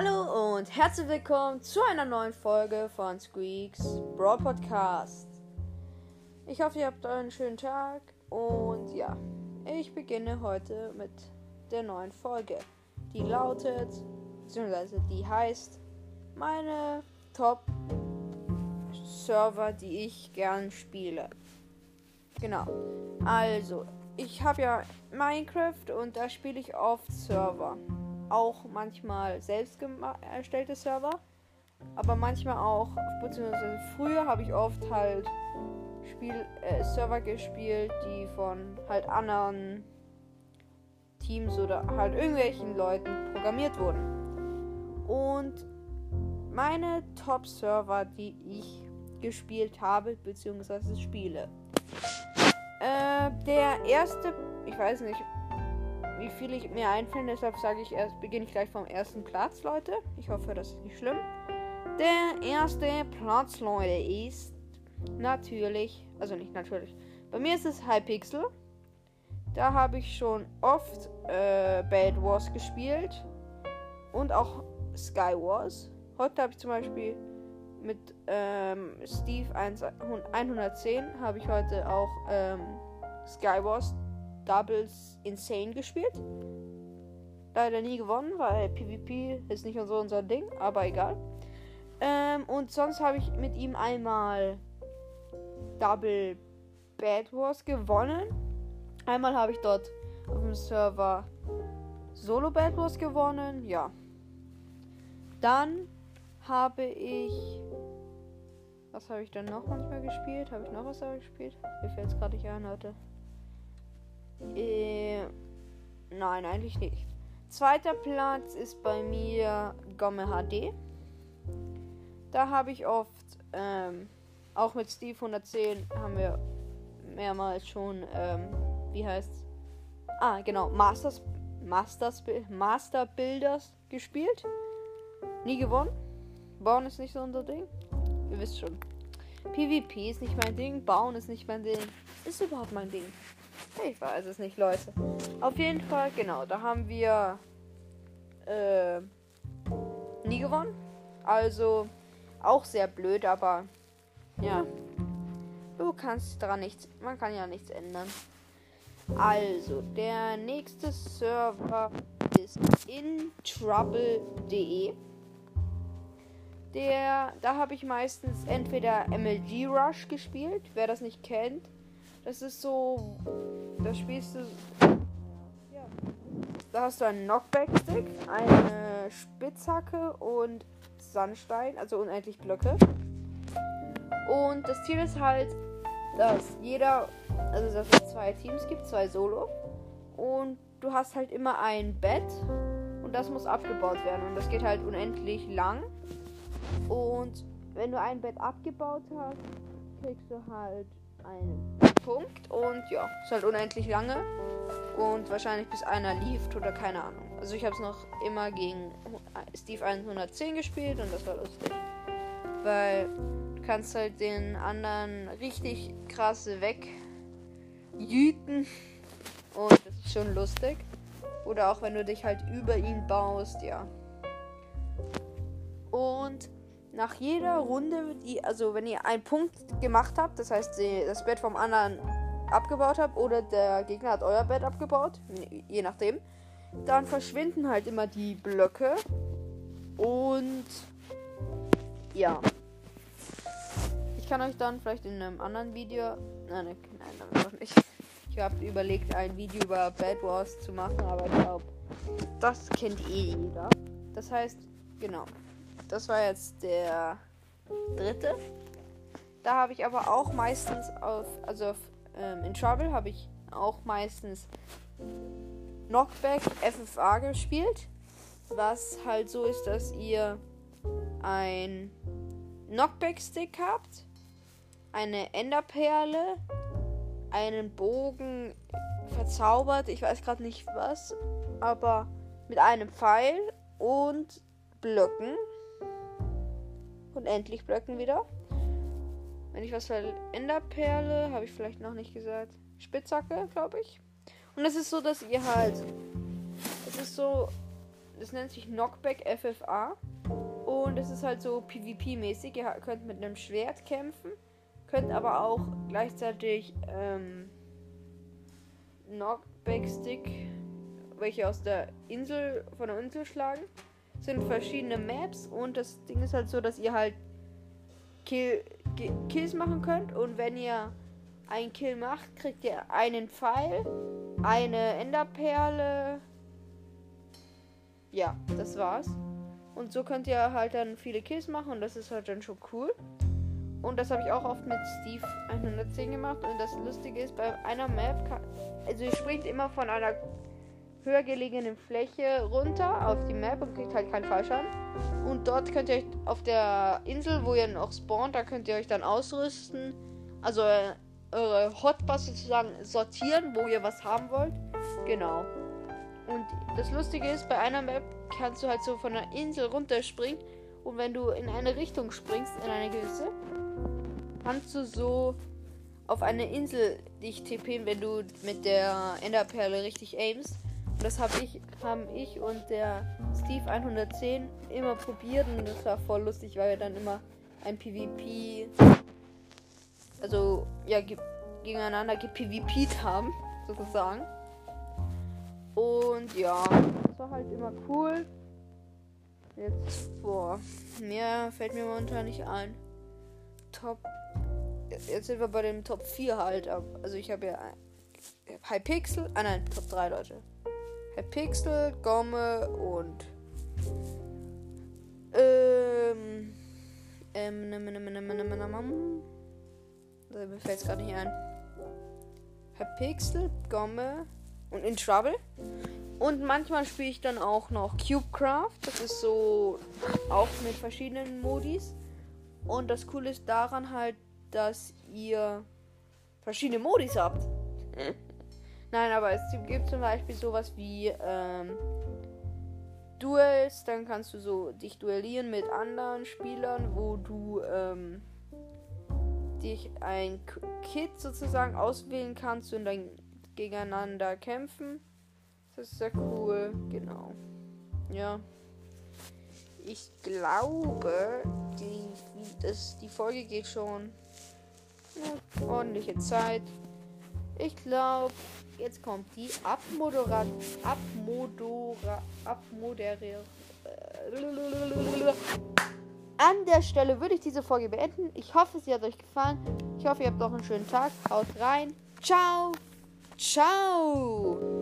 Hallo und herzlich willkommen zu einer neuen Folge von Squeaks Brawl Podcast. Ich hoffe, ihr habt einen schönen Tag und ja, ich beginne heute mit der neuen Folge, die lautet, beziehungsweise die heißt, meine Top Server, die ich gern spiele. Genau. Also, ich habe ja Minecraft und da spiele ich oft Server. Auch manchmal selbst erstellte Server. Aber manchmal auch, beziehungsweise früher habe ich oft halt Spiel, äh, Server gespielt, die von halt anderen Teams oder halt irgendwelchen Leuten programmiert wurden. Und meine Top-Server, die ich gespielt habe, beziehungsweise spiele, äh, der erste, ich weiß nicht, wie viel ich mir einfällen, deshalb sage ich erst, beginne ich gleich vom ersten Platz, Leute. Ich hoffe, das ist nicht schlimm. Der erste Platz, Leute, ist natürlich, also nicht natürlich, bei mir ist es Hypixel. Da habe ich schon oft äh, Bad Wars gespielt und auch Sky Wars. Heute habe ich zum Beispiel mit ähm, Steve 1, 110 habe ich heute auch ähm, Skywars Doubles Insane gespielt. Leider nie gewonnen, weil PvP ist nicht so unser Ding, aber egal. Ähm, und sonst habe ich mit ihm einmal Double Bad Wars gewonnen. Einmal habe ich dort auf dem Server Solo Bad Wars gewonnen. Ja. Dann habe ich. Was habe ich dann noch manchmal gespielt? Habe ich noch was gespielt? Mir fällt es gerade nicht ein, Leute. Äh, nein, eigentlich nicht. Zweiter Platz ist bei mir Gomme HD. Da habe ich oft, ähm, auch mit Steve 110 haben wir mehrmals schon, ähm, wie heißt Ah, genau, Masters, Masters, Master Builders gespielt. Nie gewonnen. Bauen ist nicht so unser Ding. Ihr wisst schon. PvP ist nicht mein Ding. Bauen ist nicht mein Ding. Ist überhaupt mein Ding. Ich weiß es nicht, Leute. Auf jeden Fall, genau. Da haben wir äh, nie gewonnen. Also auch sehr blöd, aber ja. Du kannst daran nichts. Man kann ja nichts ändern. Also, der nächste Server ist introuble.de. Der, da habe ich meistens entweder MLG Rush gespielt, wer das nicht kennt. Das ist so, da spielst du, ja, da hast du einen Knockback-Stick, eine Spitzhacke und Sandstein, also unendlich Blöcke. Und das Ziel ist halt, dass jeder, also dass es zwei Teams gibt, zwei Solo. Und du hast halt immer ein Bett und das muss abgebaut werden. Und das geht halt unendlich lang. Und wenn du ein Bett abgebaut hast, kriegst du halt einen Punkt. Und ja, ist halt unendlich lange. Und wahrscheinlich bis einer lief oder keine Ahnung. Also ich habe es noch immer gegen Steve 110 gespielt und das war lustig. Weil du kannst halt den anderen richtig krasse wegjüten. Und das ist schon lustig. Oder auch wenn du dich halt über ihn baust, ja. Und nach jeder Runde, die, also wenn ihr einen Punkt gemacht habt, das heißt, das Bett vom anderen abgebaut habt oder der Gegner hat euer Bett abgebaut, je nachdem, dann verschwinden halt immer die Blöcke. Und ja. Ich kann euch dann vielleicht in einem anderen Video. Nein, nein, nein, noch nicht. Ich habe überlegt, ein Video über Bad Wars zu machen, aber ich glaube, das kennt eh jeder. Das heißt, genau. Das war jetzt der dritte. Da habe ich aber auch meistens auf, also auf, ähm, in Trouble habe ich auch meistens Knockback FFA gespielt. Was halt so ist, dass ihr ein Knockback-Stick habt, eine Enderperle, einen Bogen verzaubert, ich weiß gerade nicht was, aber mit einem Pfeil und Blöcken. Und endlich Blöcken wieder. Wenn ich was verändere, Perle, habe ich vielleicht noch nicht gesagt. Spitzhacke, glaube ich. Und es ist so, dass ihr halt. Es ist so, das nennt sich Knockback FFA. Und es ist halt so PvP-mäßig. Ihr könnt mit einem Schwert kämpfen, könnt aber auch gleichzeitig ähm, Knockback-Stick, welche aus der Insel, von der Insel schlagen. Sind verschiedene Maps und das Ding ist halt so, dass ihr halt Kill, Kills machen könnt und wenn ihr einen Kill macht, kriegt ihr einen Pfeil, eine Enderperle. Ja, das war's. Und so könnt ihr halt dann viele Kills machen und das ist halt dann schon cool. Und das habe ich auch oft mit Steve 110 gemacht. Und das Lustige ist, bei einer Map, kann, also ihr springt immer von einer höher gelegenen Fläche runter auf die Map und kriegt halt keinen Fallschaden. Und dort könnt ihr euch auf der Insel, wo ihr noch spawnt, da könnt ihr euch dann ausrüsten. Also äh, eure Hotbars sozusagen sortieren, wo ihr was haben wollt. Genau. Und das Lustige ist, bei einer Map kannst du halt so von der Insel runterspringen. Und wenn du in eine Richtung springst, in eine gewisse, kannst du so auf eine Insel dich tippen, wenn du mit der Enderperle richtig aimst. Und das habe ich, haben ich und der Steve 110 immer probiert und das war voll lustig, weil wir dann immer ein PvP, also ja, ge gegeneinander gepvpt haben, sozusagen. Und ja, das war halt immer cool. Jetzt, boah, mehr fällt mir momentan nicht ein. Top. Jetzt sind wir bei dem Top 4 halt. Also ich habe ja Hypixel. Ah nein, Top 3 Leute. Hypixel, Gomme und ähm, ähm, ne, ne, ne, mir fällt es gerade nicht ein. Hypixel, Gomme und In Trouble. Und manchmal spiele ich dann auch noch Cubecraft. Das ist so auch mit verschiedenen Modis. Und das Coole ist daran halt, dass ihr verschiedene Modis habt. Nein, aber es gibt zum Beispiel sowas wie ähm, Duels. Dann kannst du so dich duellieren mit anderen Spielern, wo du ähm, dich ein Kit sozusagen auswählen kannst und dann gegeneinander kämpfen. Das ist sehr cool, genau. Ja. Ich glaube, die, das, die Folge geht schon eine ordentliche Zeit. Ich glaube, jetzt kommt die Abmodera Abmodera Abmoderier. An der Stelle würde ich diese Folge beenden. Ich hoffe, sie hat euch gefallen. Ich hoffe, ihr habt noch einen schönen Tag. Haut rein. Ciao. Ciao.